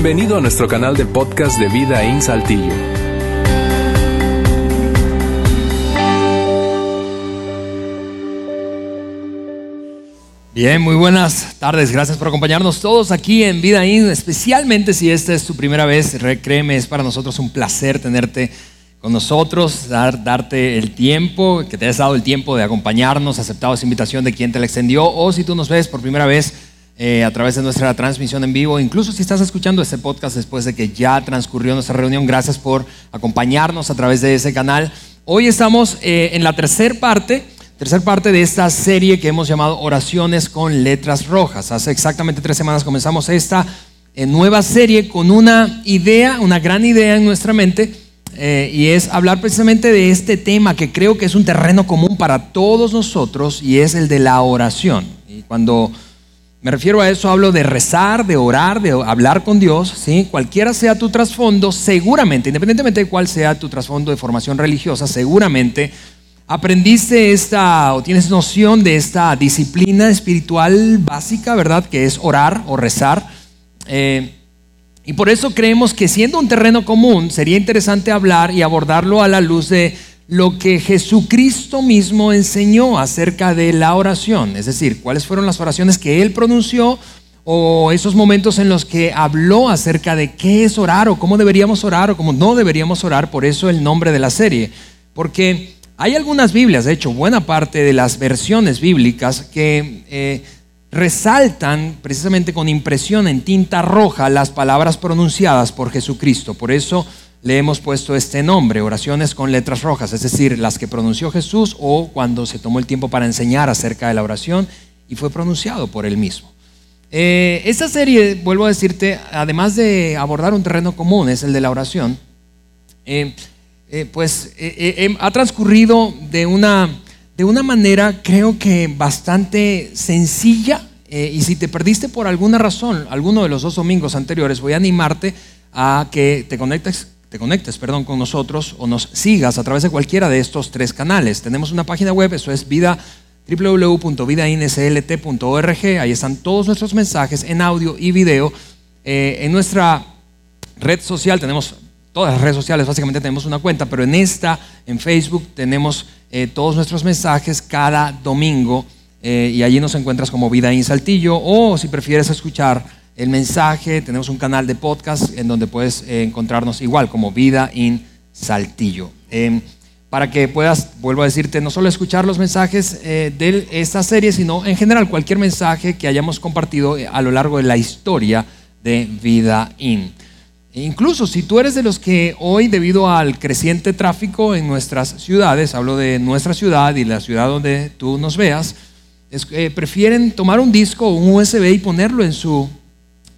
Bienvenido a nuestro canal de podcast de Vida en Saltillo. Bien, muy buenas tardes. Gracias por acompañarnos todos aquí en Vida In, especialmente si esta es tu primera vez. Créeme, es para nosotros un placer tenerte con nosotros, dar, darte el tiempo, que te hayas dado el tiempo de acompañarnos, aceptado esa invitación de quien te la extendió, o si tú nos ves por primera vez eh, a través de nuestra transmisión en vivo, incluso si estás escuchando este podcast después de que ya transcurrió nuestra reunión, gracias por acompañarnos a través de ese canal. Hoy estamos eh, en la tercera parte, tercera parte de esta serie que hemos llamado Oraciones con Letras Rojas. Hace exactamente tres semanas comenzamos esta eh, nueva serie con una idea, una gran idea en nuestra mente, y es hablar precisamente de este tema que creo que es un terreno común para todos nosotros, y es el de la oración. Y cuando me refiero a eso, hablo de rezar, de orar, de hablar con Dios, ¿sí? Cualquiera sea tu trasfondo, seguramente, independientemente de cuál sea tu trasfondo de formación religiosa, seguramente aprendiste esta o tienes noción de esta disciplina espiritual básica, ¿verdad? Que es orar o rezar. Eh, y por eso creemos que siendo un terreno común, sería interesante hablar y abordarlo a la luz de lo que Jesucristo mismo enseñó acerca de la oración, es decir, cuáles fueron las oraciones que él pronunció o esos momentos en los que habló acerca de qué es orar o cómo deberíamos orar o cómo no deberíamos orar, por eso el nombre de la serie, porque hay algunas Biblias, de hecho, buena parte de las versiones bíblicas que eh, resaltan precisamente con impresión en tinta roja las palabras pronunciadas por Jesucristo, por eso le hemos puesto este nombre, oraciones con letras rojas, es decir, las que pronunció Jesús o cuando se tomó el tiempo para enseñar acerca de la oración y fue pronunciado por él mismo. Eh, esta serie, vuelvo a decirte, además de abordar un terreno común, es el de la oración, eh, eh, pues ha transcurrido de una, de una manera creo que bastante sencilla y si te perdiste por alguna razón alguno de los dos domingos anteriores, voy a animarte a que te conectes te conectes, perdón, con nosotros o nos sigas a través de cualquiera de estos tres canales. Tenemos una página web, eso es vida www.vidainslt.org. Ahí están todos nuestros mensajes en audio y video. Eh, en nuestra red social tenemos todas las redes sociales, básicamente tenemos una cuenta, pero en esta, en Facebook, tenemos eh, todos nuestros mensajes cada domingo eh, y allí nos encuentras como Vida en Saltillo o si prefieres escuchar el mensaje, tenemos un canal de podcast en donde puedes eh, encontrarnos igual como Vida in Saltillo. Em, para que puedas, vuelvo a decirte, no solo escuchar los mensajes eh, de esta serie, sino en general cualquier mensaje que hayamos compartido eh, a lo largo de la historia de Vida In. E incluso si tú eres de los que hoy, debido al creciente tráfico en nuestras ciudades, hablo de nuestra ciudad y la ciudad donde tú nos veas, prefieren tomar un disco o un USB y ponerlo en su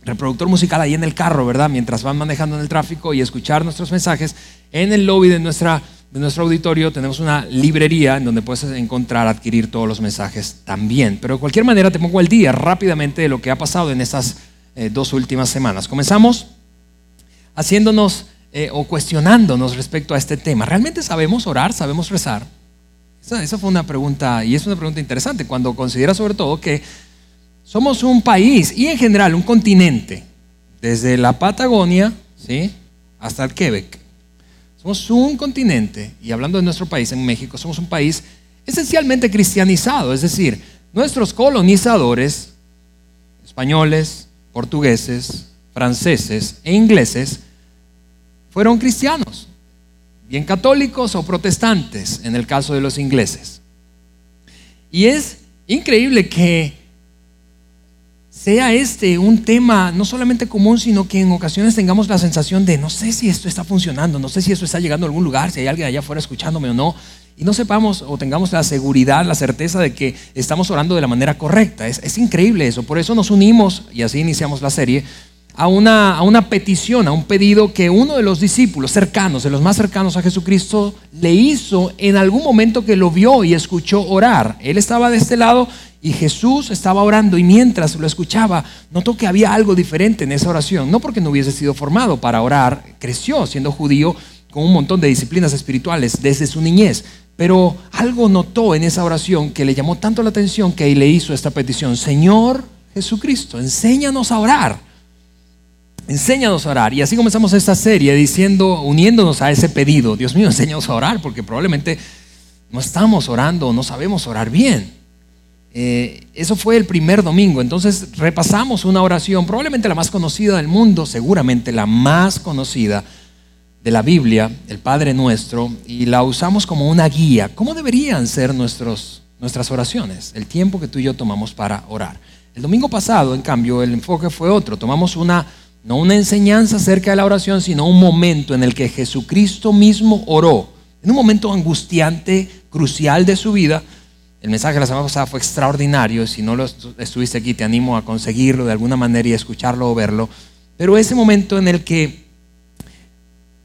reproductor musical ahí en el carro, ¿verdad? Mientras van manejando en el tráfico y escuchar nuestros mensajes. En el lobby de, nuestra, de nuestro auditorio tenemos una librería en donde puedes encontrar, adquirir todos los mensajes también. Pero de cualquier manera te pongo al día rápidamente de lo que ha pasado en estas eh, dos últimas semanas. Comenzamos haciéndonos eh, o cuestionándonos respecto a este tema. ¿Realmente sabemos orar? ¿Sabemos rezar? Esa, esa fue una pregunta y es una pregunta interesante cuando considera sobre todo que somos un país y en general un continente, desde la Patagonia ¿sí? hasta el Quebec. Somos un continente, y hablando de nuestro país, en México, somos un país esencialmente cristianizado, es decir, nuestros colonizadores, españoles, portugueses, franceses e ingleses, fueron cristianos, bien católicos o protestantes en el caso de los ingleses. Y es increíble que sea este un tema no solamente común, sino que en ocasiones tengamos la sensación de no sé si esto está funcionando, no sé si esto está llegando a algún lugar, si hay alguien allá afuera escuchándome o no, y no sepamos o tengamos la seguridad, la certeza de que estamos orando de la manera correcta. Es, es increíble eso, por eso nos unimos, y así iniciamos la serie, a una, a una petición, a un pedido que uno de los discípulos cercanos, de los más cercanos a Jesucristo, le hizo en algún momento que lo vio y escuchó orar. Él estaba de este lado y Jesús estaba orando y mientras lo escuchaba, notó que había algo diferente en esa oración. No porque no hubiese sido formado para orar, creció siendo judío con un montón de disciplinas espirituales desde su niñez. Pero algo notó en esa oración que le llamó tanto la atención que le hizo esta petición. Señor Jesucristo, enséñanos a orar. Enséñanos a orar. Y así comenzamos esta serie diciendo, uniéndonos a ese pedido. Dios mío, enséñanos a orar, porque probablemente no estamos orando, no sabemos orar bien. Eh, eso fue el primer domingo. Entonces repasamos una oración, probablemente la más conocida del mundo, seguramente la más conocida de la Biblia, el Padre Nuestro, y la usamos como una guía. ¿Cómo deberían ser nuestros, nuestras oraciones? El tiempo que tú y yo tomamos para orar. El domingo pasado, en cambio, el enfoque fue otro. Tomamos una, no una enseñanza acerca de la oración, sino un momento en el que Jesucristo mismo oró. En un momento angustiante, crucial de su vida, el mensaje de la semana pasada fue extraordinario. Si no lo estuviste aquí, te animo a conseguirlo de alguna manera y escucharlo o verlo. Pero ese momento en el que,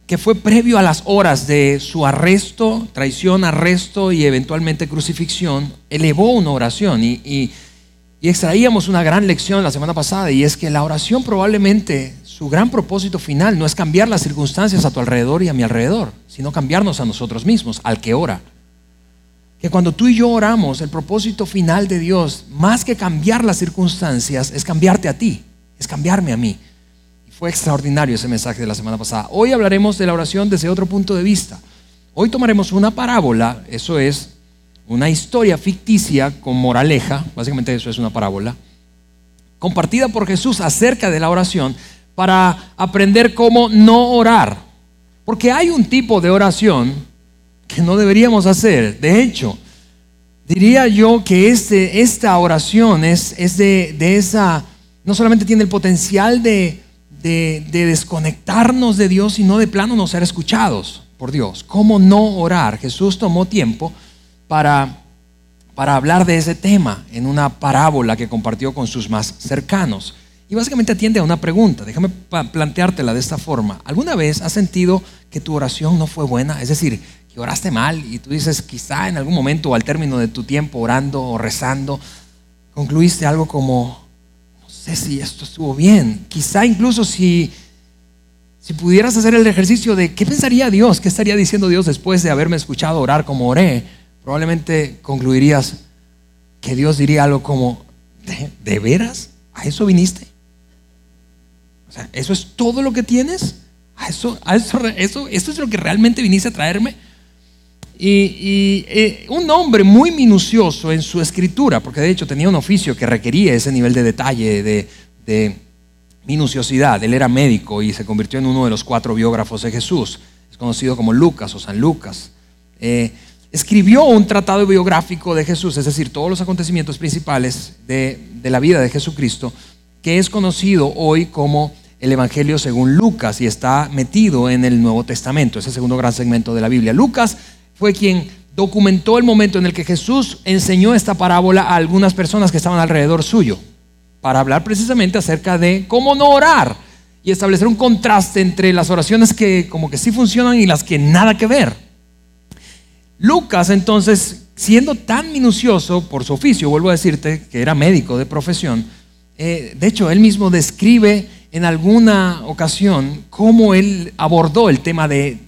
que fue previo a las horas de su arresto, traición, arresto y eventualmente crucifixión, elevó una oración. Y, y extraíamos una gran lección la semana pasada y es que la oración probablemente su gran propósito final no es cambiar las circunstancias a tu alrededor y a mi alrededor, sino cambiarnos a nosotros mismos, al que ora que cuando tú y yo oramos, el propósito final de Dios, más que cambiar las circunstancias, es cambiarte a ti, es cambiarme a mí. Y fue extraordinario ese mensaje de la semana pasada. Hoy hablaremos de la oración desde otro punto de vista. Hoy tomaremos una parábola, eso es una historia ficticia con moraleja, básicamente eso es una parábola, compartida por Jesús acerca de la oración para aprender cómo no orar. Porque hay un tipo de oración que no deberíamos hacer. De hecho, diría yo que este, esta oración es, es de, esa, no solamente tiene el potencial de, de, desconectarnos de Dios, sino de plano no ser escuchados por Dios. ¿Cómo no orar? Jesús tomó tiempo para, para hablar de ese tema en una parábola que compartió con sus más cercanos. Y básicamente atiende a una pregunta. Déjame planteártela de esta forma. ¿Alguna vez has sentido que tu oración no fue buena? Es decir, que oraste mal y tú dices, quizá en algún momento o al término de tu tiempo orando o rezando, concluiste algo como, no sé si esto estuvo bien. Quizá incluso si, si pudieras hacer el ejercicio de qué pensaría Dios, qué estaría diciendo Dios después de haberme escuchado orar como oré, probablemente concluirías que Dios diría algo como, ¿de, veras? ¿A eso viniste? O sea, ¿eso es todo lo que tienes? ¿A eso, a eso, eso, ¿Esto es lo que realmente viniste a traerme? Y, eh, un hombre muy minucioso en su escritura, porque de hecho tenía un oficio que requería ese nivel de detalle, de, minuciosidad. Él era médico y se convirtió en uno de los cuatro biógrafos de Jesús. Es conocido como Lucas o San Lucas. Eh, escribió un tratado biográfico de Jesús, es decir, todos los acontecimientos principales de, la vida de Jesucristo, que es conocido hoy como el Evangelio según Lucas y está metido en el Nuevo Testamento, ese segundo gran segmento de la Biblia. Lucas fue quien documentó el momento en el que Jesús enseñó esta parábola a algunas personas que estaban alrededor suyo, para hablar precisamente acerca de cómo no orar y establecer un contraste entre las oraciones que como que sí funcionan y las que nada que ver. Lucas entonces, siendo tan minucioso por su oficio, vuelvo a decirte que era médico de profesión, eh, de hecho él mismo describe en alguna ocasión cómo él abordó el tema de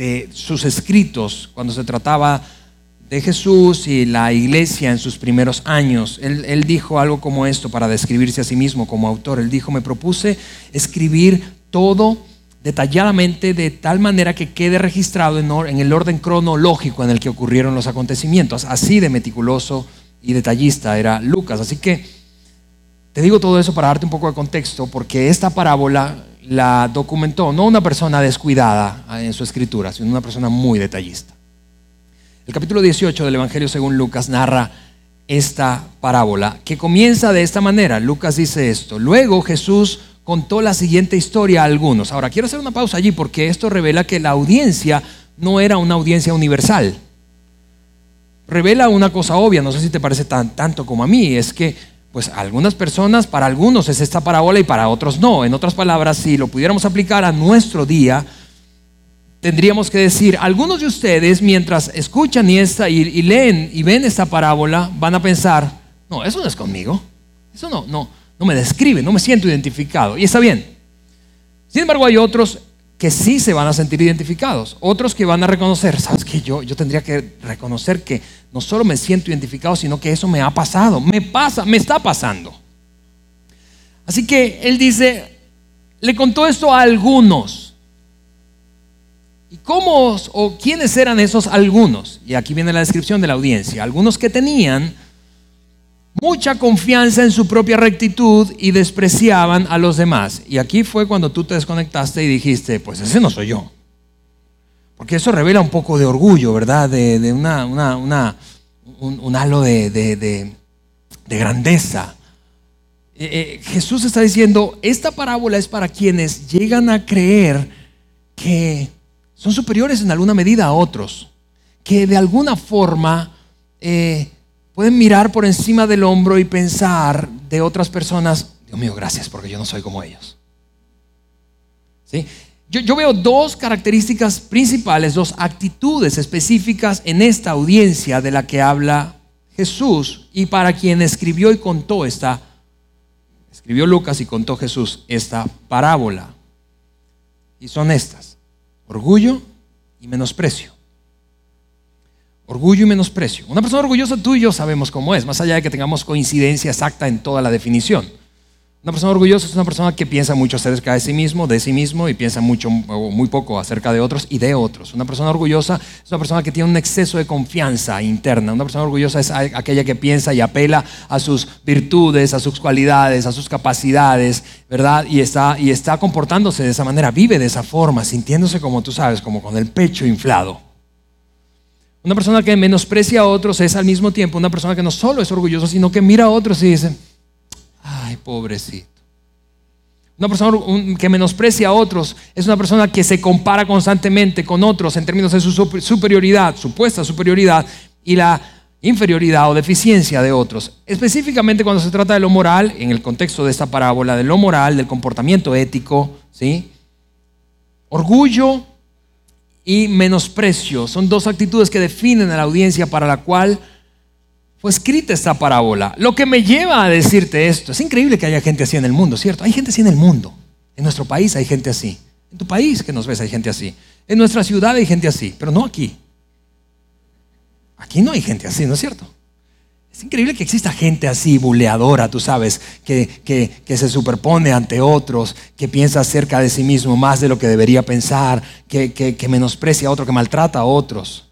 de sus escritos cuando se trataba de Jesús y la iglesia en sus primeros años. Él, dijo algo como esto para describirse a sí mismo como autor. Él dijo, me propuse escribir todo detalladamente de tal manera que quede registrado en, el orden cronológico en el que ocurrieron los acontecimientos. Así de meticuloso y detallista era Lucas. Así que te digo todo eso para darte un poco de contexto, porque esta parábola la documentó no una persona descuidada en su escritura, sino una persona muy detallista. El capítulo 18 del Evangelio según Lucas narra esta parábola que comienza de esta manera. Lucas dice esto. Luego Jesús contó la siguiente historia a algunos. Ahora quiero hacer una pausa allí porque esto revela que la audiencia no era una audiencia universal. Revela una cosa obvia, no sé si te parece tan, tanto como a mí, es que pues algunas personas, para algunos es esta parábola y para otros no. En otras palabras, si lo pudiéramos aplicar a nuestro día, tendríamos que decir, algunos de ustedes mientras escuchan esta, y, leen y ven esta parábola, van a pensar, no, eso no es conmigo, eso no, no, no me describe, no me siento identificado. Y está bien. Sin embargo, hay otros que sí se van a sentir identificados, otros que van a reconocer, sabes que yo, yo tendría que reconocer que no solo me siento identificado, sino que eso me ha pasado, me pasa, me está pasando. Así que él dice, le contó esto a algunos. ¿Y cómo o quiénes eran esos algunos? Y aquí viene la descripción de la audiencia. Algunos que tenían mucha confianza en su propia rectitud y despreciaban a los demás. Y aquí fue cuando tú te desconectaste y dijiste, pues ese no soy yo. Porque eso revela un poco de orgullo, ¿verdad? De, una, un, halo de, grandeza. Eh, eh, Jesús está diciendo, esta parábola es para quienes llegan a creer que son superiores en alguna medida a otros, que de alguna forma eh, pueden mirar por encima del hombro y pensar de otras personas, Dios mío, gracias porque yo no soy como ellos. ¿Sí? Yo, yo, veo dos características principales, dos actitudes específicas en esta audiencia de la que habla Jesús y para quien escribió y contó esta, escribió Lucas y contó Jesús esta parábola. Y son estas orgullo y menosprecio. Orgullo y menosprecio. Una persona orgullosa, tú y yo sabemos cómo es, más allá de que tengamos coincidencia exacta en toda la definición. Una persona orgullosa es una persona que piensa mucho acerca de sí mismo, de sí mismo, y piensa mucho o muy poco acerca de otros y de otros. Una persona orgullosa es una persona que tiene un exceso de confianza interna. Una persona orgullosa es aquella que piensa y apela a sus virtudes, a sus cualidades, a sus capacidades, ¿verdad? Y está, y está comportándose de esa manera, vive de esa forma, sintiéndose como tú sabes, como con el pecho inflado. Una persona que menosprecia a otros es al mismo tiempo una persona que no solo es orgullosa, sino que mira a otros y dice, Ay, pobrecito. Una persona que menosprecia a otros es una persona que se compara constantemente con otros en términos de su superioridad, supuesta superioridad y la inferioridad o deficiencia de otros. Específicamente cuando se trata de lo moral, en el contexto de esta parábola, de lo moral, del comportamiento ético, ¿sí? Orgullo y menosprecio son dos actitudes que definen a la audiencia para la cual fue escrita esta parábola. Lo que me lleva a decirte esto, es increíble que haya gente así en el mundo, ¿cierto? Hay gente así en el mundo. En nuestro país hay gente así. En tu país que nos ves hay gente así. En nuestra ciudad hay gente así, pero no aquí. Aquí no hay gente así, ¿no es cierto? Es increíble que exista gente así, buleadora, tú sabes, que, que, se superpone ante otros, que piensa acerca de sí mismo más de lo que debería pensar, que, que menosprecia a otro, que maltrata a otros.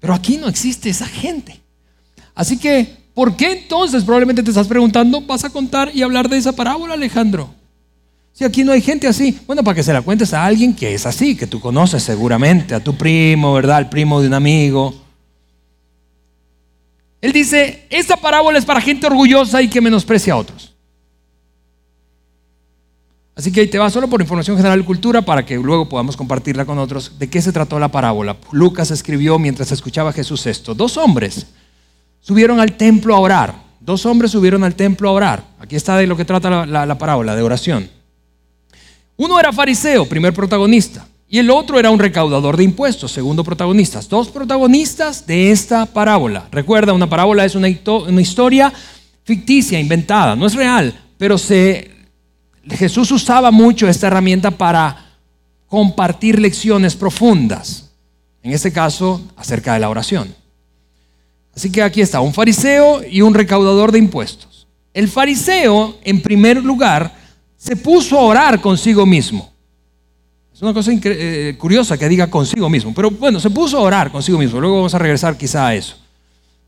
Pero aquí no existe esa gente. Así que, ¿por qué entonces probablemente te estás preguntando, vas a contar y hablar de esa parábola, Alejandro? Si aquí no hay gente así, bueno, para que se la cuentes a alguien que es así, que tú conoces seguramente, a tu primo, ¿verdad? Al primo de un amigo. Él dice, esta parábola es para gente orgullosa y que menosprecia a otros. Así que ahí te va solo por información general y cultura para que luego podamos compartirla con otros. ¿De qué se trató la parábola? Lucas escribió mientras escuchaba Jesús esto. Dos hombres subieron al templo a orar. Dos hombres subieron al templo a orar. Aquí está de lo que trata la, parábola, de oración. Uno era fariseo, primer protagonista, y el otro era un recaudador de impuestos, segundo protagonista. Dos protagonistas de esta parábola. Recuerda, una parábola es una, historia ficticia, inventada, no es real, pero se, Jesús usaba mucho esta herramienta para compartir lecciones profundas. En este caso, acerca de la oración. Así que aquí está, un fariseo y un recaudador de impuestos. El fariseo, en primer lugar, se puso a orar consigo mismo. Es una cosa eh, curiosa que diga consigo mismo, pero bueno, se puso a orar consigo mismo. Luego vamos a regresar quizá a eso.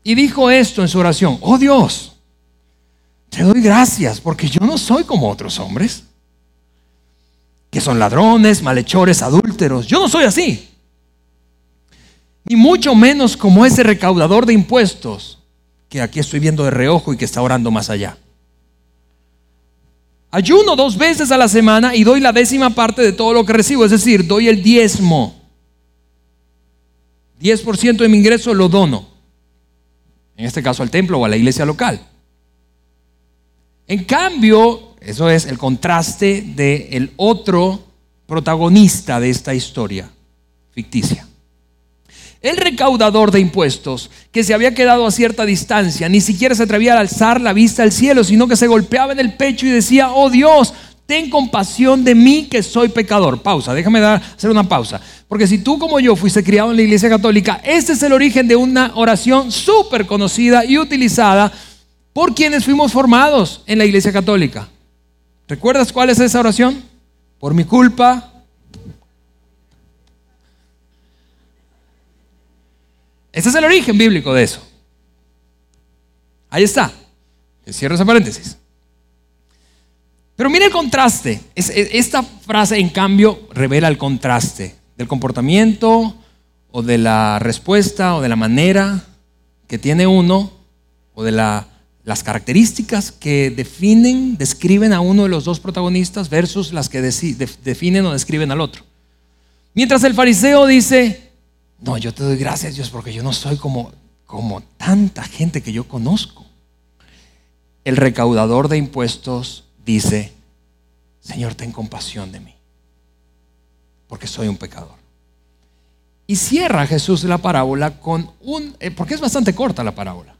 Y dijo esto en su oración, oh Dios, te doy gracias porque yo no soy como otros hombres, que son ladrones, malhechores, adúlteros. Yo no soy así ni mucho menos como ese recaudador de impuestos que aquí estoy viendo de reojo y que está orando más allá. Ayuno dos veces a la semana y doy la décima parte de todo lo que recibo, es decir, doy el diezmo. 10% de mi ingreso lo dono, en este caso al templo o a la iglesia local. En cambio, eso es el contraste del otro protagonista de esta historia ficticia. El recaudador de impuestos, que se había quedado a cierta distancia, ni siquiera se atrevía a alzar la vista al cielo, sino que se golpeaba en el pecho y decía, oh Dios, ten compasión de mí que soy pecador. Pausa, déjame dar, hacer una pausa. Porque si tú como yo fuiste criado en la iglesia católica, este es el origen de una oración súper conocida y utilizada por quienes fuimos formados en la iglesia católica. ¿Recuerdas cuál es esa oración? por mi culpa. Ese es el origen bíblico de eso. Ahí está. Cierro ese paréntesis. Pero mire el contraste. Esta frase, en cambio, revela el contraste del comportamiento o de la respuesta o de la manera que tiene uno o de las características que definen, describen a uno de los dos protagonistas versus las que definen o describen al otro. Mientras el fariseo dice, no, yo te doy gracias Dios porque yo no soy como, como tanta gente que yo conozco. El recaudador de impuestos dice, Señor, ten compasión de mí, porque soy un pecador. Y cierra Jesús la parábola con un, eh, porque es bastante corta la parábola,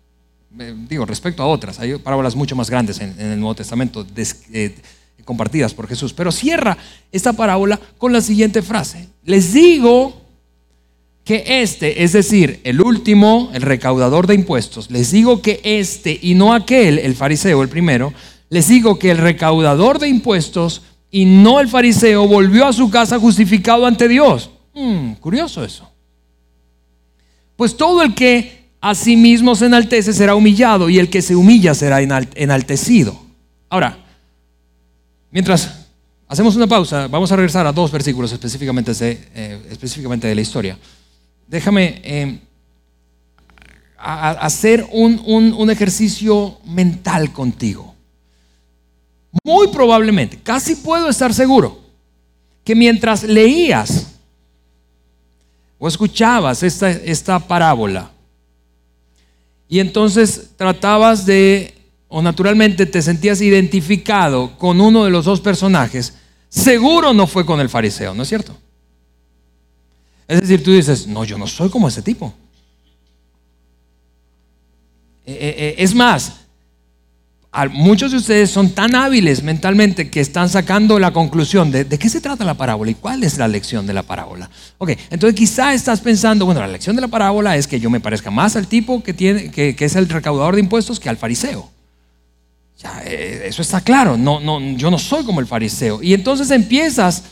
eh, digo, respecto a otras, hay parábolas mucho más grandes en, el Nuevo Testamento eh, compartidas por Jesús, pero cierra esta parábola con la siguiente frase, les digo que este, es decir, el último, el recaudador de impuestos, les digo que este y no aquel, el fariseo, el primero, les digo que el recaudador de impuestos y no el fariseo volvió a su casa justificado ante Dios. Hmm, curioso eso. Pues todo el que a sí mismo se enaltece será humillado y el que se humilla será enaltecido. Ahora, mientras hacemos una pausa, vamos a regresar a dos versículos específicamente de, eh, específicamente de la historia déjame eh, hacer un, ejercicio mental contigo. Muy probablemente, casi puedo estar seguro, que mientras leías o escuchabas esta, esta parábola, y entonces tratabas de, o naturalmente te sentías identificado con uno de los dos personajes, seguro no fue con el fariseo, ¿no es cierto? Es decir, tú dices, no, yo no soy como ese tipo. Eh, eh, eh, es más, muchos de ustedes son tan hábiles mentalmente que están sacando la conclusión de, qué se trata la parábola y cuál es la lección de la parábola. Ok, entonces quizá estás pensando, bueno, la lección de la parábola es que yo me parezca más al tipo que, tiene, que, es el recaudador de impuestos que al fariseo. Eso está claro, no, no, yo no soy como el fariseo. Y entonces empiezas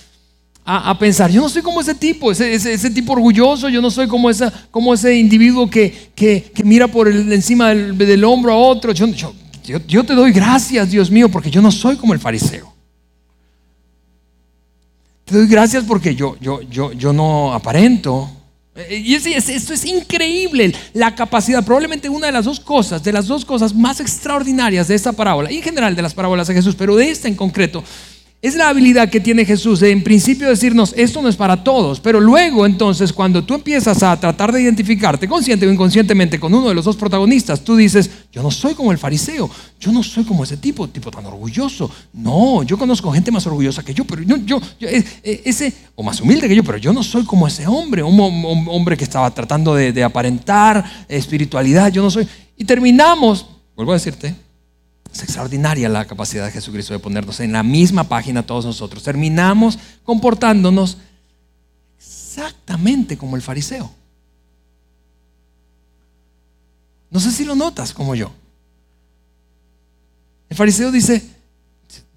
a, pensar, yo no soy como ese tipo, ese, tipo orgulloso, yo no soy como, esa, como ese individuo que, que, mira por el, encima del, hombro a otro. Yo, yo, yo, te doy gracias, Dios mío, porque yo no soy como el fariseo. Te doy gracias porque yo, yo, yo, yo no aparento. Eh, y esto es increíble, la capacidad, probablemente una de las dos cosas, de las dos cosas más extraordinarias de esta parábola, y en general de las parábolas de Jesús, pero de esta en concreto, es la habilidad que tiene Jesús de en principio decirnos, esto no es para todos, pero luego entonces cuando tú empiezas a tratar de identificarte consciente o inconscientemente con uno de los dos protagonistas, tú dices, yo no soy como el fariseo, yo no soy como ese tipo, tipo tan orgulloso. No, yo conozco gente más orgullosa que yo, pero yo, eh, eh, ese, o más humilde que yo, pero yo no soy como ese hombre, un, hombre que estaba tratando de aparentar espiritualidad, yo no soy. Y terminamos, vuelvo a decirte, es extraordinaria la capacidad de Jesucristo de ponernos en la misma página todos nosotros. Terminamos comportándonos exactamente como el fariseo. No sé si lo notas como yo. El fariseo dice,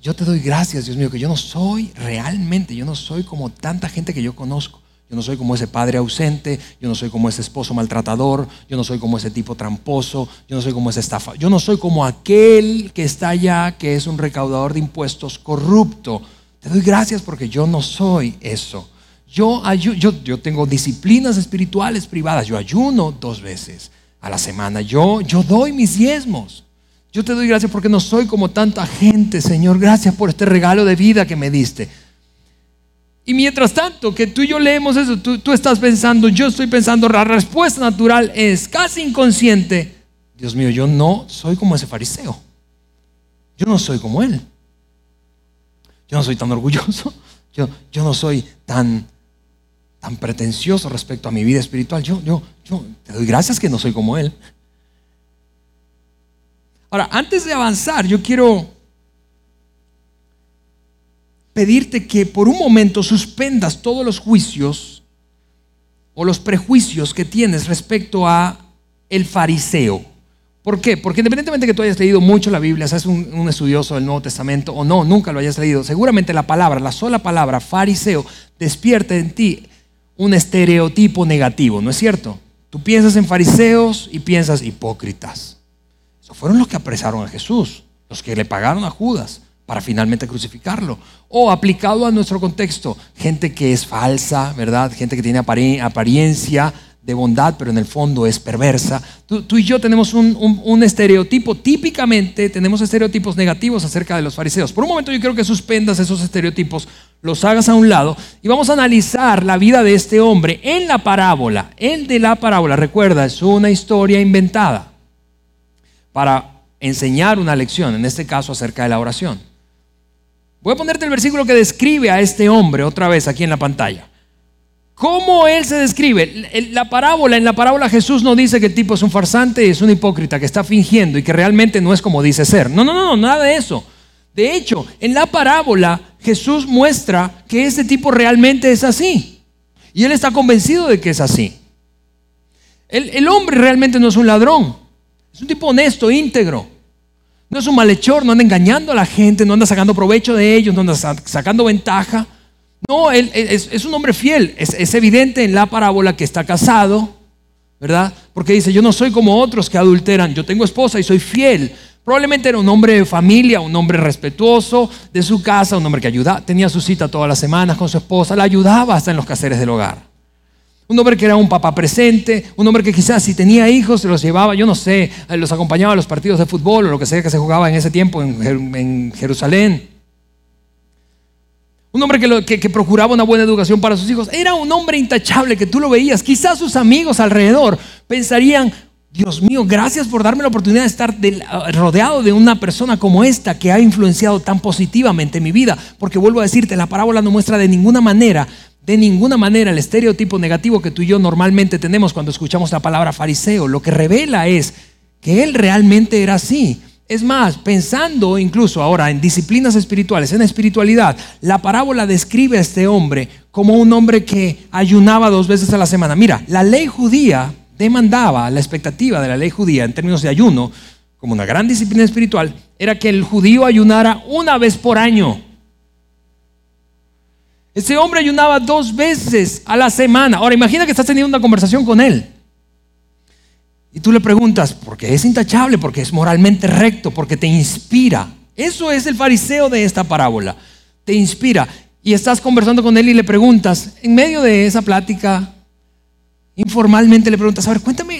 yo te doy gracias, Dios mío, que yo no soy realmente, yo no soy como tanta gente que yo conozco. Yo no soy como ese padre ausente, yo no soy como ese esposo maltratador, yo no soy como ese tipo tramposo, yo no soy como ese estafa, yo no soy como aquel que está allá, que es un recaudador de impuestos corrupto. Te doy gracias porque yo no soy eso. Yo, yo, yo tengo disciplinas espirituales privadas, yo ayuno dos veces a la semana, yo, yo doy mis diezmos. Yo te doy gracias porque no soy como tanta gente, Señor. Gracias por este regalo de vida que me diste. Y mientras tanto que tú y yo leemos eso, tú, estás pensando, yo estoy pensando, la respuesta natural es casi inconsciente. Dios mío, yo no soy como ese fariseo. Yo no soy como él. Yo no soy tan orgulloso. Yo, yo no soy tan, tan pretencioso respecto a mi vida espiritual. Yo, yo, yo te doy gracias que no soy como él. Ahora, antes de avanzar, yo quiero pedirte que por un momento suspendas todos los juicios o los prejuicios que tienes respecto a el fariseo. ¿Por qué? Porque independientemente de que tú hayas leído mucho la Biblia, seas un, un, estudioso del Nuevo Testamento o no, nunca lo hayas leído, seguramente la palabra, la sola palabra fariseo, despierta en ti un estereotipo negativo, ¿no es cierto? Tú piensas en fariseos y piensas hipócritas. Esos fueron los que apresaron a Jesús, los que le pagaron a Judas para finalmente crucificarlo. O aplicado a nuestro contexto, gente que es falsa, ¿verdad? Gente que tiene apariencia de bondad, pero en el fondo es perversa. Tú, y yo tenemos un, estereotipo, típicamente tenemos estereotipos negativos acerca de los fariseos. Por un momento yo quiero que suspendas esos estereotipos, los hagas a un lado y vamos a analizar la vida de este hombre en la parábola. El de la parábola, recuerda, es una historia inventada para enseñar una lección, en este caso acerca de la oración. Voy a ponerte el versículo que describe a este hombre otra vez aquí en la pantalla. ¿Cómo él se describe? La parábola, en la parábola Jesús no dice que el tipo es un farsante y es un hipócrita que está fingiendo y que realmente no es como dice ser. No, no, no, nada de eso. De hecho, en la parábola Jesús muestra que este tipo realmente es así. Y él está convencido de que es así. El hombre realmente no es un ladrón. Es un tipo honesto, íntegro. No es un malhechor, no anda engañando a la gente, no anda sacando provecho de ellos, no anda sacando ventaja. No, él, es, un hombre fiel. Es, evidente en la parábola que está casado, ¿verdad? Porque dice, yo no soy como otros que adulteran, yo tengo esposa y soy fiel. Probablemente era un hombre de familia, un hombre respetuoso de su casa, un hombre que ayudaba, tenía su cita todas las semanas con su esposa, la ayudaba hasta en los caseres del hogar. Un hombre que era un papá presente, un hombre que quizás si tenía hijos se los llevaba, yo no sé, los acompañaba a los partidos de fútbol o lo que sea que se jugaba en ese tiempo en Jerusalén un hombre que, procuraba una buena educación para sus hijos. Era un hombre intachable que tú lo veías. Quizás sus amigos alrededor pensarían, Dios mío, gracias por darme la oportunidad de estar rodeado de una persona como esta que ha influenciado tan positivamente mi vida. Porque vuelvo a decirte, la parábola no muestra de ninguna manera, de ninguna manera el estereotipo negativo que tú y yo normalmente tenemos cuando escuchamos la palabra fariseo. Lo que revela es que él realmente era así. Es más, pensando incluso ahora en disciplinas espirituales, en espiritualidad, la parábola describe a este hombre como un hombre que ayunaba dos veces a la semana. Mira, la ley judía demandaba, la expectativa de la ley judía en términos de ayuno, como una gran disciplina espiritual, era que el judío ayunara una vez por año. Ese hombre ayunaba dos veces a la semana. Ahora imagina que estás teniendo una conversación con él. Y tú le preguntas, porque es intachable, porque es moralmente recto, porque te inspira. Eso es el fariseo de esta parábola. Te inspira. Y estás conversando con él y le preguntas, en medio de esa plática, informalmente le preguntas, a ver, cuéntame,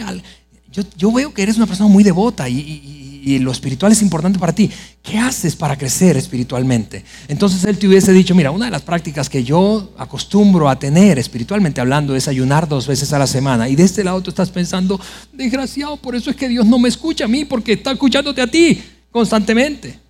yo, veo que eres una persona muy devota y lo espiritual es importante para ti, ¿qué haces para crecer espiritualmente? Entonces él te hubiese dicho, mira, una de las prácticas que yo acostumbro a tener espiritualmente hablando es ayunar dos veces a la semana. Y de este lado tú estás pensando, desgraciado, por eso es que Dios no me escucha a mí, porque está escuchándote a ti constantemente.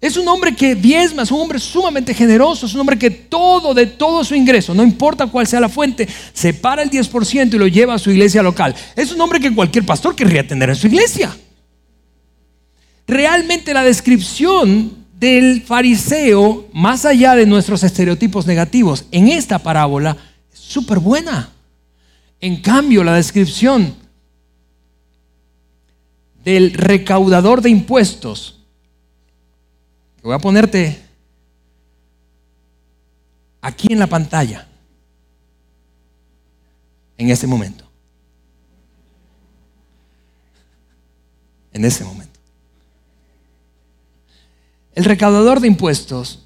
Es un hombre que diezma, es un hombre sumamente generoso, es un hombre que todo, de todo su ingreso, no importa cuál sea la fuente, separa el 10% y lo lleva a su iglesia local. Es un hombre que cualquier pastor querría tener en su iglesia. Realmente la descripción del fariseo, más allá de nuestros estereotipos negativos, en esta parábola es súper buena. En cambio, la descripción del recaudador de impuestos, Voy a ponerte aquí en la pantalla en ese momento. En ese momento. El recaudador de impuestos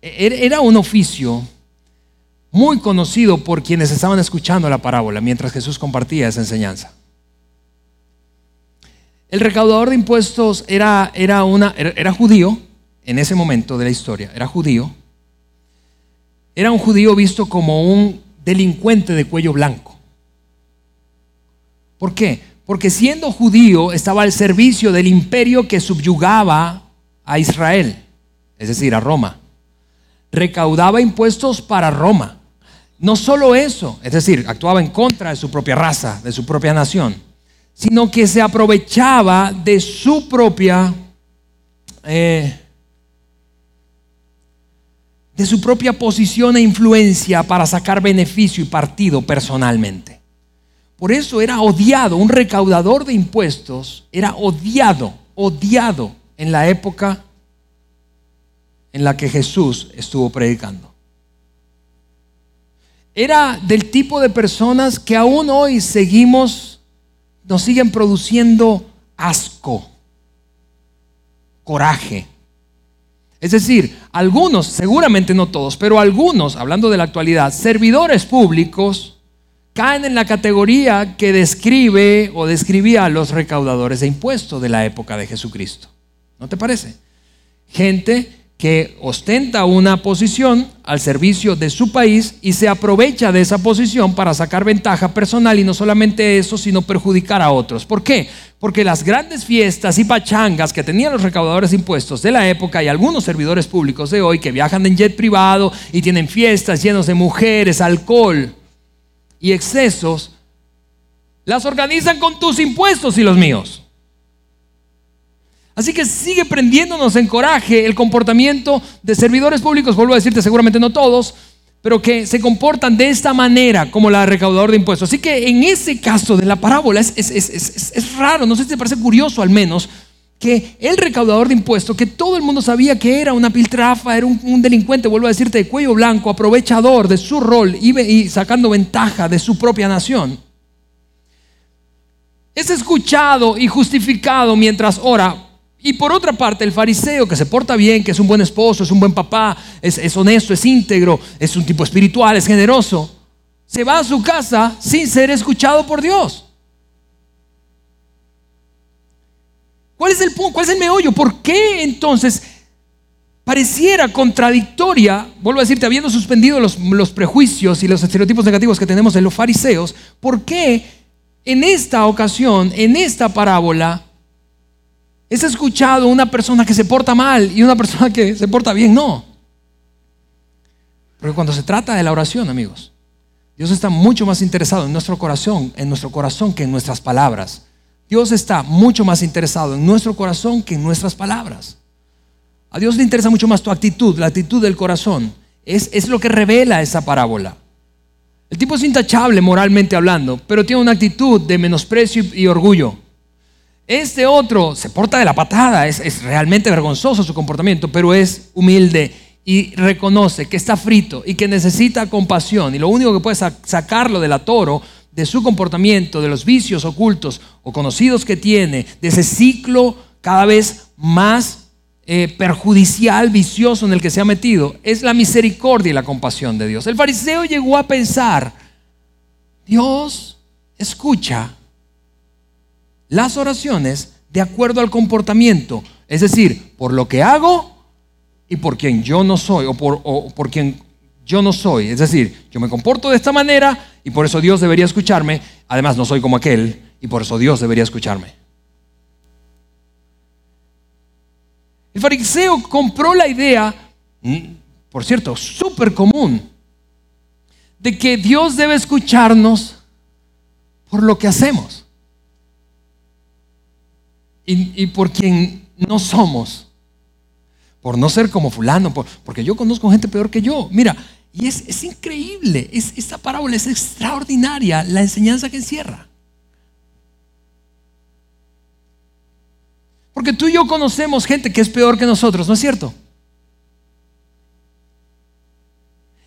era un oficio muy conocido por quienes estaban escuchando la parábola mientras Jesús compartía esa enseñanza. El recaudador de impuestos era, era, una, era, judío en ese momento de la historia, era judío. Era un judío visto como un delincuente de cuello blanco. ¿Por qué? Porque siendo judío estaba al servicio del imperio que subyugaba a Israel, es decir, a Roma. Recaudaba impuestos para Roma. No solo eso, es decir, actuaba en contra de su propia raza, de su propia nación sino que se aprovechaba de su propia eh, de su propia posición e influencia para sacar beneficio y partido personalmente. Por eso era odiado, un recaudador de impuestos era odiado, odiado en la época en la que Jesús estuvo predicando. Era del tipo de personas que aún hoy seguimos, nos siguen produciendo asco, coraje. Es decir, algunos, seguramente no todos, pero algunos, hablando de la actualidad, servidores públicos caen en la categoría que describe o describía a los recaudadores de impuestos de la época de Jesucristo. ¿No te parece? Gente que ostenta una posición al servicio de su país y se aprovecha de esa posición para sacar ventaja personal y no solamente eso, sino perjudicar a otros. ¿Por qué? Porque las grandes fiestas y pachangas que tenían los recaudadores de impuestos de la época y algunos servidores públicos de hoy que viajan en jet privado y tienen fiestas llenos de mujeres, alcohol y excesos, las organizan con tus impuestos y los míos. Así que sigue prendiéndonos en coraje el comportamiento de servidores públicos, vuelvo a decirte, seguramente no todos, pero que se comportan de esta manera como la recaudador de impuestos. Así que en ese caso de la parábola es, raro, no sé si te parece curioso al menos, que el recaudador de impuestos, que todo el mundo sabía que era una piltrafa, era un, delincuente, vuelvo a decirte, de cuello blanco, aprovechador de su rol y sacando ventaja de su propia nación, es escuchado y justificado mientras ora y por otra parte, el fariseo que se porta bien, que es un buen esposo, es un buen papá, es, honesto, es íntegro, es un tipo espiritual, es generoso, se va a su casa sin ser escuchado por Dios. ¿Cuál es el punto? ¿Cuál es el meollo? ¿Por qué entonces pareciera contradictoria, vuelvo a decirte, habiendo suspendido los, los prejuicios y los estereotipos negativos que tenemos en los fariseos, ¿por qué en esta ocasión, en esta parábola, ¿Es escuchado una persona que se porta mal y una persona que se porta bien? No. Porque cuando se trata de la oración, amigos, Dios está mucho más interesado en nuestro corazón, en nuestro corazón que en nuestras palabras. Dios está mucho más interesado en nuestro corazón que en nuestras palabras. A Dios le interesa mucho más tu actitud, la actitud del corazón. Es, es lo que revela esa parábola. El tipo es intachable moralmente hablando, pero tiene una actitud de menosprecio y orgullo. Este otro se porta de la patada, es, realmente vergonzoso su comportamiento, pero es humilde y reconoce que está frito y que necesita compasión. Y lo único que puede sacarlo de la toro, de su comportamiento, de los vicios ocultos o conocidos que tiene, de ese ciclo cada vez más eh, perjudicial, vicioso en el que se ha metido, es la misericordia y la compasión de Dios. El fariseo llegó a pensar, Dios escucha las oraciones de acuerdo al comportamiento, es decir, por lo que hago y por quien yo no soy, o por, por quien yo no soy. Es decir, yo me comporto de esta manera y por eso Dios debería escucharme. Además, no soy como aquel y por eso Dios debería escucharme. El fariseo compró la idea, mm, por cierto, súper común, de que Dios debe escucharnos por lo que hacemos y, por quien no somos. Por no ser como fulano, porque yo conozco gente peor que yo. Mira, y es, increíble, es, esta parábola es extraordinaria, la enseñanza que encierra. Porque tú y yo conocemos gente que es peor que nosotros, ¿no es cierto?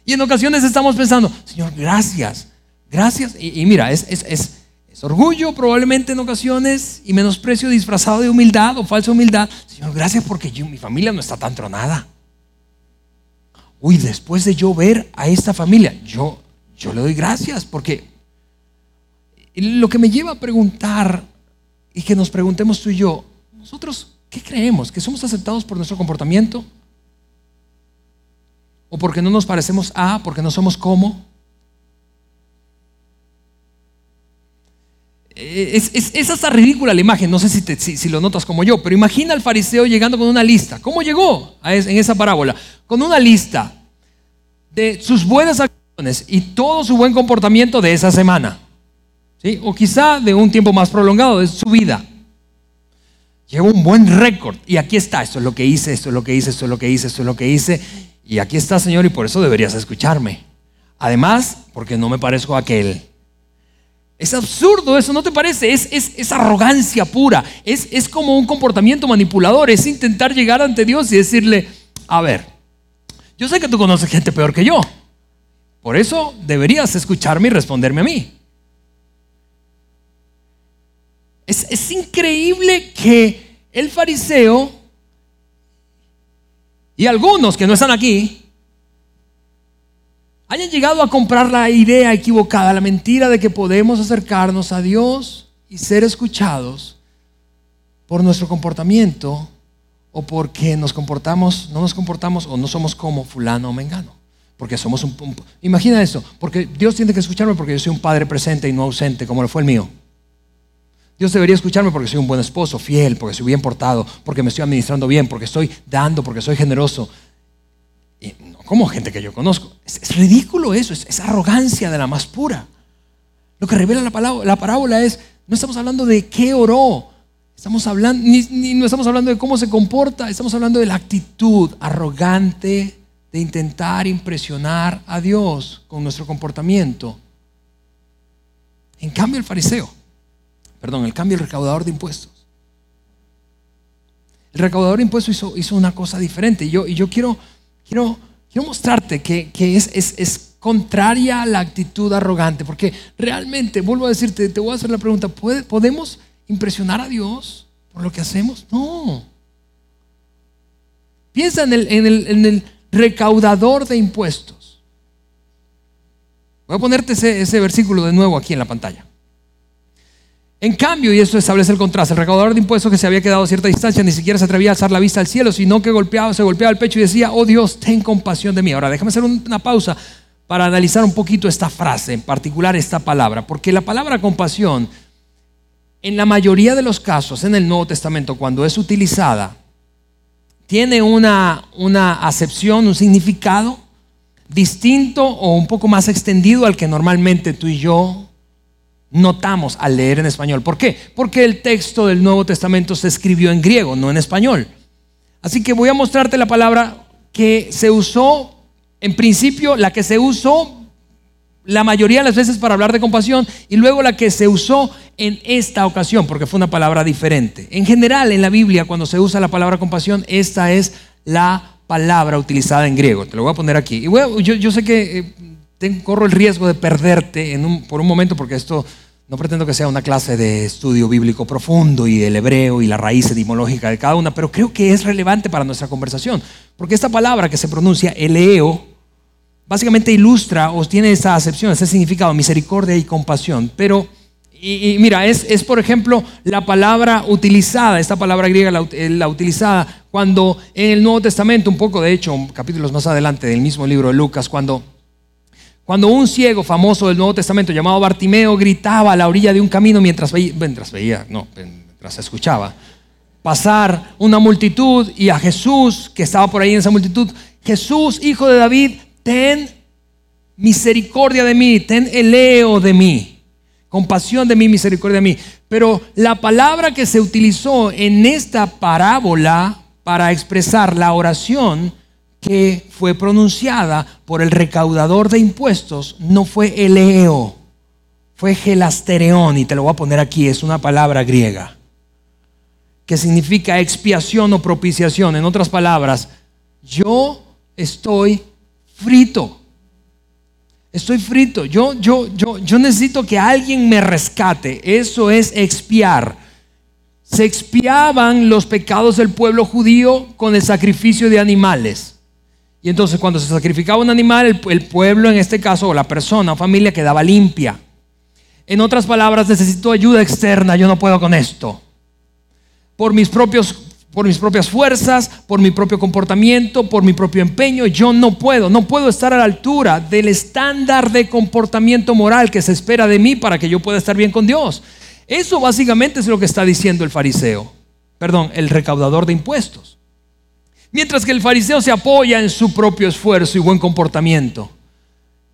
Y en ocasiones estamos pensando, Señor, gracias, gracias. Y, mira, es, es orgullo probablemente en ocasiones y menosprecio disfrazado de humildad o falsa humildad. Señor, gracias porque mi familia no está tan tronada. Uy, después de yo ver a esta familia, yo, yo le doy gracias porque lo que me lleva a preguntar y que nos preguntemos tú y yo, nosotros, ¿qué creemos? ¿Que somos aceptados por nuestro comportamiento? ¿O porque no nos parecemos a, porque no somos como? Es, hasta ridícula la imagen, no sé si, lo notas como yo, pero imagina al fariseo llegando con una lista. ¿Cómo llegó en esa parábola? Con una lista de sus buenas acciones y todo su buen comportamiento de esa semana. ¿sí? O quizá de un tiempo más prolongado de su vida. Llevo un buen récord. Y aquí está, esto es lo que hice, esto es lo que hice, esto es lo que hice, esto es lo que hice. Y aquí está, Señor, y por eso deberías escucharme. Además, porque no me parezco a aquel Es absurdo eso, ¿no te parece? Es, es, arrogancia pura, es, es como un comportamiento manipulador, es intentar llegar ante Dios y decirle, a ver, yo sé que tú conoces gente peor que yo, por eso deberías escucharme y responderme a mí. Es, es increíble que el fariseo y algunos que no están aquí hayan llegado a comprar la idea equivocada, la mentira de que podemos acercarnos a Dios y ser escuchados por nuestro comportamiento o porque nos comportamos, no nos comportamos o no somos como fulano o mengano. Porque somos un, Imagina eso, porque Dios tiene que escucharme porque yo soy un padre presente y no ausente como lo fue el mío. Dios debería escucharme porque soy un buen esposo, fiel, porque soy bien portado, porque me estoy administrando bien, porque estoy dando, porque soy generoso. No como gente que yo conozco. Es, ridículo eso, es, arrogancia de la más pura. Lo que revela la, la parábola es, no estamos hablando de qué oró, estamos hablando, ni, no estamos hablando de cómo se comporta, estamos hablando de la actitud arrogante de intentar impresionar a Dios con nuestro comportamiento. En cambio, el fariseo, perdón, el cambio el recaudador de impuestos. El recaudador de impuestos hizo, hizo una cosa diferente. Y yo, y yo quiero quiero, quiero mostrarte que, es, es, contraria a la actitud arrogante, porque realmente, vuelvo a decirte, te voy a hacer la pregunta, ¿podemos impresionar a Dios por lo que hacemos? No. Piensa en el, recaudador de impuestos. Voy a ponerte ese versículo de nuevo aquí en la pantalla. En cambio, y esto establece el contraste, el recaudador de impuestos que se había quedado a cierta distancia ni siquiera se atrevía a alzar la vista al cielo, sino que golpeaba, se golpeaba el pecho y decía, oh Dios, ten compasión de mí. Ahora, déjame hacer una pausa para analizar un poquito esta frase, en particular esta palabra, porque la palabra compasión, en la mayoría de los casos en el Nuevo Testamento, cuando es utilizada, tiene una, una acepción, un significado distinto o un poco más extendido al que normalmente tú y yo notamos al leer en español. ¿Por qué? Porque el texto del Nuevo Testamento se escribió en griego, no en español. Así que voy a mostrarte la palabra que se usó, en principio, la que se usó la mayoría de las veces para hablar de compasión y luego la que se usó en esta ocasión, porque fue una palabra diferente. En general, en la Biblia, cuando se usa la palabra compasión, esta es la palabra utilizada en griego. Te lo voy a poner aquí. Yo, sé que eh, corro el riesgo de perderte por un momento, porque esto no pretendo que sea una clase de estudio bíblico profundo y del hebreo y la raíz etimológica de cada una, pero creo que es relevante para nuestra conversación, porque esta palabra que se pronuncia eleo básicamente ilustra o tiene esa acepción, ese significado, misericordia y compasión. Pero, y, mira, es, es, por ejemplo la palabra utilizada, esta palabra griega la, la utilizada cuando en el Nuevo Testamento, un poco de hecho, capítulos más adelante del mismo libro de Lucas, cuando cuando un ciego famoso del Nuevo Testamento llamado Bartimeo gritaba a la orilla de un camino mientras veía, mientras veía, no, mientras escuchaba, pasar una multitud y a Jesús que estaba por ahí en esa multitud, Jesús, hijo de David, ten misericordia de mí, ten eleo de mí, compasión de mí, misericordia de mí. Pero la palabra que se utilizó en esta parábola para expresar la oración que fue pronunciada por el recaudador de impuestos no fue eleo, fue gelastereón, y te lo voy a poner aquí, es una palabra griega, que significa expiación o propiciación. En otras palabras, yo estoy frito. Estoy frito. Yo, yo, yo, yo necesito que alguien me rescate. Eso es expiar. Se expiaban los pecados del pueblo judío con el sacrificio de animales. Y entonces cuando se sacrificaba un animal, el, pueblo en este caso, o la persona o familia, quedaba limpia. En otras palabras, necesito ayuda externa, yo no puedo con esto. Por mis, propios, por mis propias fuerzas, por mi propio comportamiento, por mi propio empeño, yo no puedo, no puedo estar a la altura del estándar de comportamiento moral que se espera de mí para que yo pueda estar bien con Dios. Eso básicamente es lo que está diciendo el fariseo, perdón, el recaudador de impuestos. Mientras que el fariseo se apoya en su propio esfuerzo y buen comportamiento.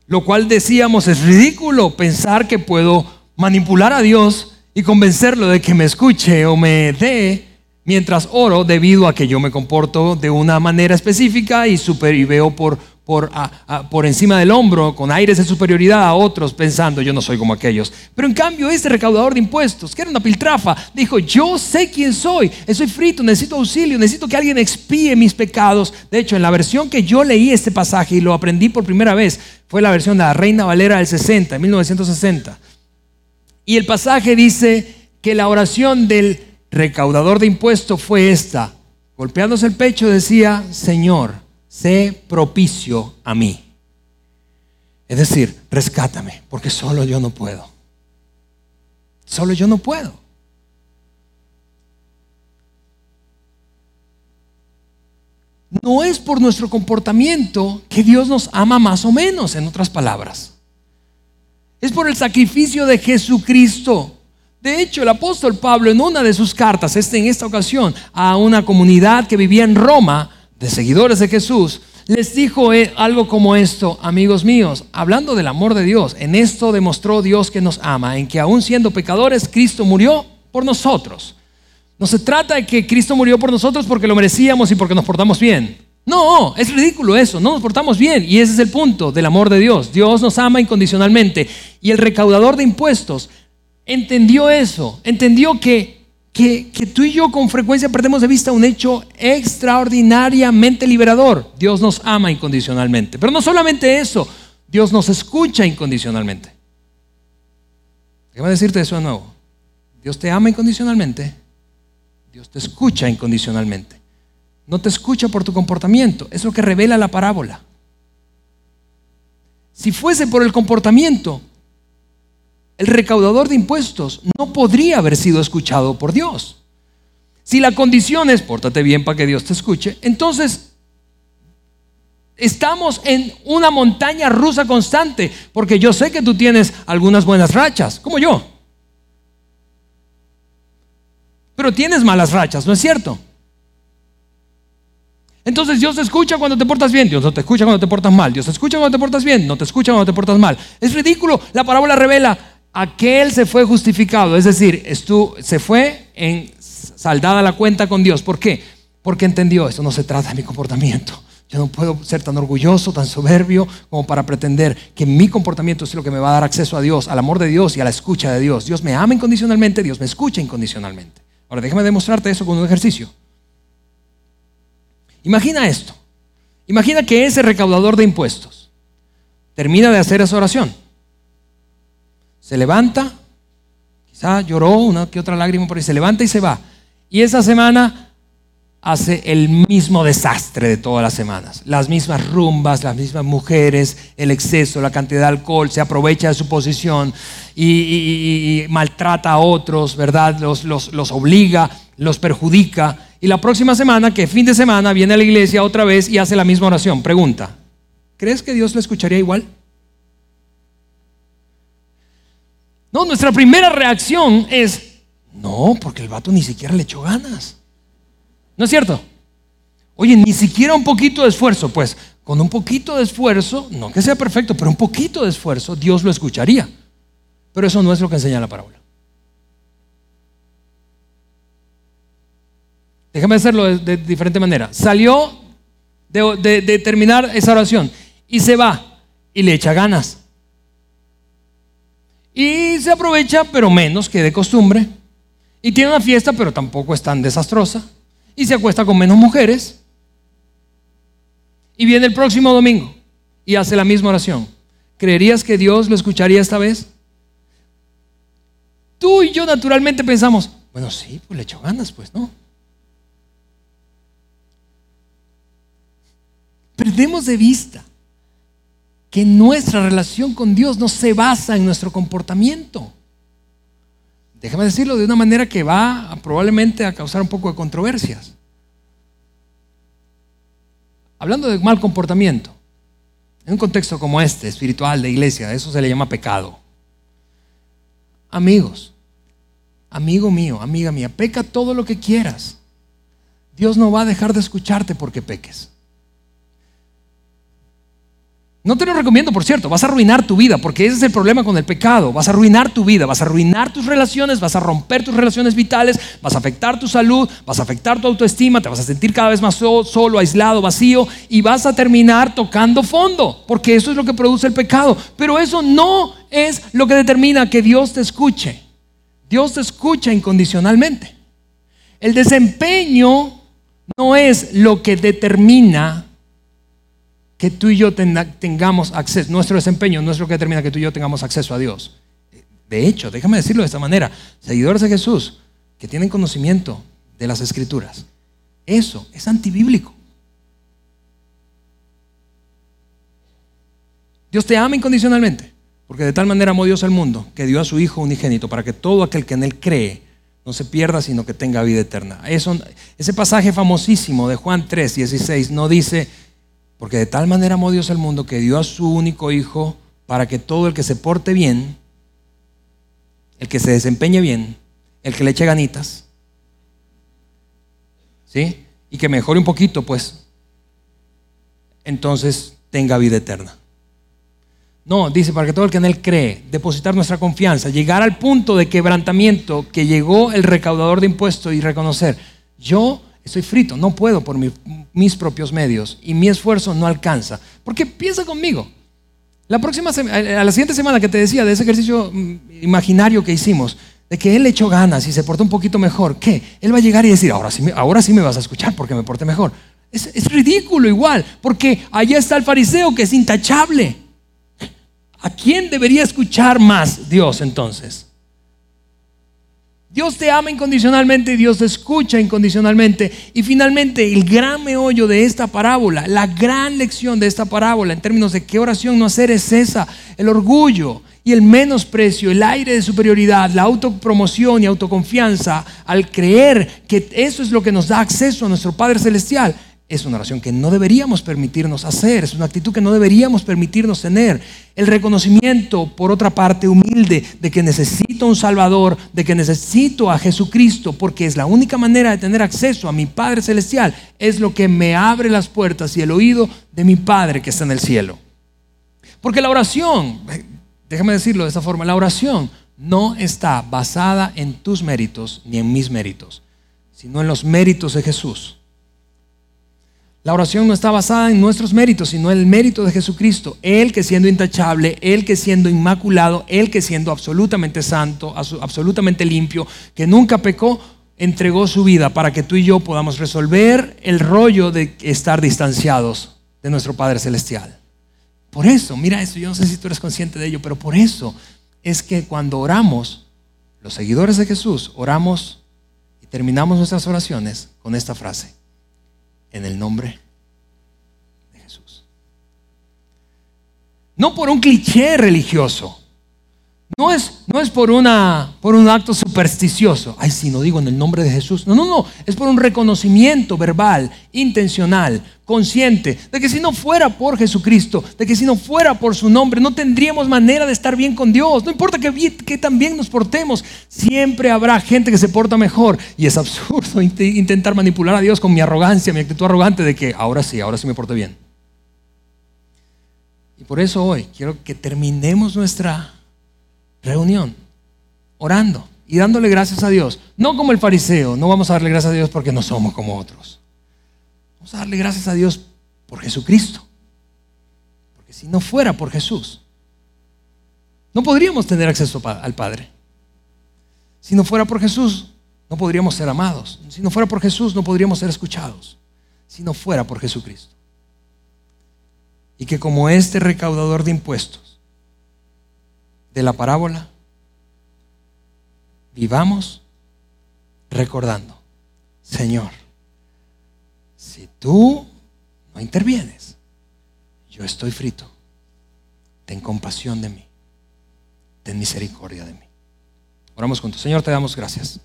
Lo cual decíamos es ridículo pensar que puedo manipular a Dios y convencerlo de que me escuche o me dé mientras oro debido a que yo me comporto de una manera específica y, veo por, encima del hombro con aires de superioridad a otros pensando yo no soy como aquellos. Pero en cambio este recaudador de impuestos, que era una piltrafa, dijo yo sé quién soy, estoy frito, necesito auxilio, necesito que alguien expíe mis pecados. De hecho, en la versión que yo leí este pasaje y lo aprendí por primera vez, fue la versión de la Reina Valera del 60, 1960. Y el pasaje dice que la oración del recaudador de impuestos fue esta. Golpeándose el pecho decía, Señor, sé propicio a mí. Es decir, rescátame, porque solo yo no puedo. Solo yo no puedo. No es por nuestro comportamiento que Dios nos ama más o menos, en otras palabras. Es por el sacrificio de Jesucristo. De hecho, el apóstol Pablo en una de sus cartas, este en esta ocasión, a una comunidad que vivía en Roma, de seguidores de Jesús, les dijo eh, algo como esto, amigos míos, hablando del amor de Dios, en esto demostró Dios que nos ama, en que aún siendo pecadores, Cristo murió por nosotros. No se trata de que Cristo murió por nosotros porque lo merecíamos y porque nos portamos bien. No, es ridículo eso, no nos portamos bien. Y ese es el punto del amor de Dios. Dios nos ama incondicionalmente. Y el recaudador de impuestos entendió eso, entendió que, que, tú y yo con frecuencia perdemos de vista un hecho extraordinariamente liberador. Dios nos ama incondicionalmente. Pero no solamente eso, Dios nos escucha incondicionalmente. Déjame decirte eso de nuevo. Dios te ama incondicionalmente. Dios te escucha incondicionalmente. No te escucha por tu comportamiento. Es lo que revela la parábola. Si fuese por el comportamiento, el recaudador de impuestos no podría haber sido escuchado por Dios. Si la condición es pórtate bien para que Dios te escuche, entonces estamos en una montaña rusa constante, porque yo sé que tú tienes algunas buenas rachas, como yo. Pero tienes malas rachas, ¿no es cierto? Entonces Dios te escucha cuando te portas bien, Dios no te escucha cuando te portas mal, Dios te escucha cuando te portas bien, no te escucha cuando te portas mal. Es ridículo, la parábola revela, aquel se fue justificado, es decir, se fue en saldada la cuenta con Dios. ¿Por qué? Porque entendió, esto no se trata de mi comportamiento. Yo no puedo ser tan orgulloso, tan soberbio como para pretender que mi comportamiento es lo que me va a dar acceso a Dios, al amor de Dios y a la escucha de Dios. Dios me ama incondicionalmente, Dios me escucha incondicionalmente. Ahora déjame demostrarte eso con un ejercicio. Imagina esto. Imagina que ese recaudador de impuestos termina de hacer esa oración se levanta, quizá lloró una que otra lágrima por ahí, se levanta y se va. Y esa semana hace el mismo desastre de todas las semanas. Las mismas rumbas, las mismas mujeres, el exceso, la cantidad de alcohol, se aprovecha de su posición y, maltrata a otros, ¿verdad? Los, los obliga, los perjudica. Y la próxima semana, que fin de semana, viene a la iglesia otra vez y hace la misma oración. Pregunta, ¿crees que Dios lo escucharía igual? No, nuestra primera reacción es, no, porque el vato ni siquiera le echó ganas. ¿No es cierto? Oye, ni siquiera un poquito de esfuerzo. Pues con un poquito de esfuerzo, no que sea perfecto, pero un poquito de esfuerzo, Dios lo escucharía. Pero eso no es lo que enseña la parábola. Déjame hacerlo de, diferente manera. Salió de terminar esa oración y se va y le echa ganas. Y se aprovecha, pero menos que de costumbre. Y tiene una fiesta, pero tampoco es tan desastrosa. Y se acuesta con menos mujeres. Y viene el próximo domingo y hace la misma oración. ¿Creerías que Dios lo escucharía esta vez? Tú y yo naturalmente pensamos, bueno, sí, pues le echo ganas, pues, ¿no? Perdemos de vista que nuestra relación con Dios no se basa en nuestro comportamiento. Déjame decirlo de una manera que va probablemente a causar un poco de controversias. Hablando de mal comportamiento, en un contexto como este, espiritual, de iglesia, eso se le llama pecado. Amigos, amigo mío, amiga mía, peca todo lo que quieras. Dios no va a dejar de escucharte porque peques. No te lo recomiendo, por cierto, vas a arruinar tu vida, porque ese es el problema con el pecado. Vas a arruinar tu vida, vas a arruinar tus relaciones, vas a romper tus relaciones vitales, vas a afectar tu salud, vas a afectar tu autoestima, te vas a sentir cada vez más solo, aislado, vacío y vas a terminar tocando fondo, porque eso es lo que produce el pecado. Pero eso no es lo que determina que Dios te escuche. Dios te escucha incondicionalmente. El desempeño no es lo que determina que tú y yo tengamos acceso, nuestro desempeño no es lo que determina que tú y yo tengamos acceso a Dios. De hecho, déjame decirlo de esta manera, seguidores de Jesús que tienen conocimiento de las escrituras, eso es antibíblico. Dios te ama incondicionalmente, porque de tal manera amó Dios al mundo que dio a su Hijo unigénito para que todo aquel que en Él cree no se pierda, sino que tenga vida eterna. Ese pasaje famosísimo de Juan 3, 16 no dice porque de tal manera amó Dios al mundo que dio a su único Hijo para que todo el que se porte bien, el que se desempeñe bien, el que le eche ganitas, ¿sí? Y que mejore un poquito, pues, entonces tenga vida eterna. No, dice, para que todo el que en él cree, depositar nuestra confianza, llegar al punto de quebrantamiento que llegó el recaudador de impuestos y reconocer, yo estoy frito, no puedo por mis propios medios y mi esfuerzo no alcanza. Porque piensa conmigo, la próxima a la siguiente semana que te decía de ese ejercicio mm, imaginario que hicimos, de que él echó ganas y se portó un poquito mejor, ¿qué? Él va a llegar y decir, ahora sí, ahora sí me vas a escuchar porque me porté mejor. Es ridículo igual, porque allá está el fariseo que es intachable. ¿A quién debería escuchar más Dios entonces? Dios te ama incondicionalmente Dios te escucha incondicionalmente. Y finalmente, el gran meollo de esta parábola, la gran lección de esta parábola en términos de qué oración no hacer es esa, el orgullo y el menosprecio, el aire de superioridad, la autopromoción y autoconfianza al creer que eso es lo que nos da acceso a nuestro Padre Celestial es una oración que no deberíamos permitirnos hacer, es una actitud que no deberíamos permitirnos tener. El reconocimiento, por otra parte, humilde de que necesito un Salvador, de que necesito a Jesucristo, porque es la única manera de tener acceso a mi Padre Celestial, es lo que me abre las puertas y el oído de mi Padre que está en el cielo. Porque la oración, déjame decirlo de esta forma, la oración no está basada en tus méritos ni en mis méritos, sino en los méritos de Jesús. La oración no está basada en nuestros méritos, sino en el mérito de Jesucristo. Él que siendo intachable, Él que siendo inmaculado, Él que siendo absolutamente santo, absolutamente limpio, que nunca pecó, entregó su vida para que tú y yo podamos resolver el rollo de estar distanciados de nuestro Padre Celestial. Por eso, mira eso, yo no sé si tú eres consciente de ello, pero por eso es que cuando oramos, los seguidores de Jesús, oramos y terminamos nuestras oraciones con esta frase en el nombre de Jesús. No por un cliché religioso. No es, no es por, una, por un acto supersticioso. Ay, si no digo en el nombre de Jesús. No, no, no. Es por un reconocimiento verbal, intencional, consciente, de que si no fuera por Jesucristo, de que si no fuera por su nombre, no tendríamos manera de estar bien con Dios. No importa que, que tan bien nos portemos, siempre habrá gente que se porta mejor. Y es absurdo intentar manipular a Dios con mi arrogancia, mi actitud arrogante de que ahora sí, ahora sí me porto bien. Y por eso hoy quiero que terminemos nuestra reunión, orando y dándole gracias a Dios. No como el fariseo, no vamos a darle gracias a Dios porque no somos como otros. Vamos a darle gracias a Dios por Jesucristo. Porque si no fuera por Jesús, no podríamos tener acceso al Padre. Si no fuera por Jesús, no podríamos ser amados. Si no fuera por Jesús, no podríamos ser escuchados. Si no fuera por Jesucristo. Y que como este recaudador de impuestos, de la parábola, vivamos recordando, Señor, si tú no intervienes, yo estoy frito. Ten compasión de mí. Ten misericordia de mí. Oramos juntos. Señor, te damos gracias.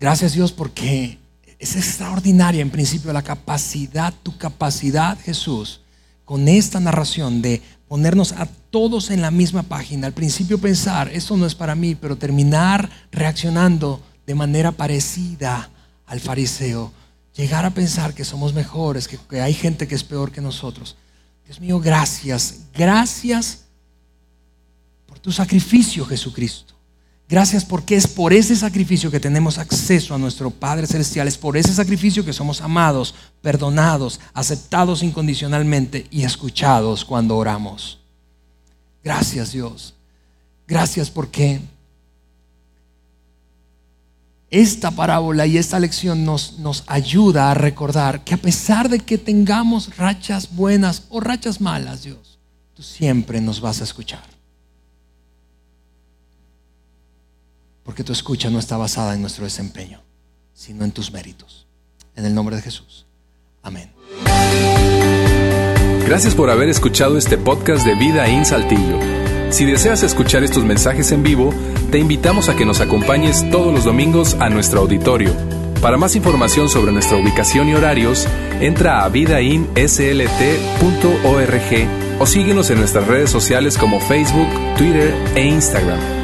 Gracias Dios porque es extraordinaria en principio la capacidad, tu capacidad Jesús, con esta narración de ponernos a todos en la misma página. Al principio pensar, esto no es para mí, pero terminar reaccionando de manera parecida al fariseo. Llegar a pensar que somos mejores, que, hay gente que es peor que nosotros. Dios mío, gracias, gracias por tu sacrificio, Jesucristo. Gracias porque es por ese sacrificio que tenemos acceso a nuestro Padre Celestial, es por ese sacrificio que somos amados, perdonados, aceptados incondicionalmente y escuchados cuando oramos. Gracias Dios. Gracias porque esta parábola y esta lección nos, nos ayuda a recordar que a pesar de que tengamos rachas buenas o rachas malas, Dios, tú siempre nos vas a escuchar. Porque tu escucha no está basada en nuestro desempeño, sino en tus méritos. En el nombre de Jesús. Amén. Gracias por haber escuchado este podcast de Vida en Saltillo. Si deseas escuchar estos mensajes en vivo, te invitamos a que nos acompañes todos los domingos a nuestro auditorio. Para más información sobre nuestra ubicación y horarios, entra a vidainslt.org o síguenos en nuestras redes sociales como Facebook, Twitter e Instagram.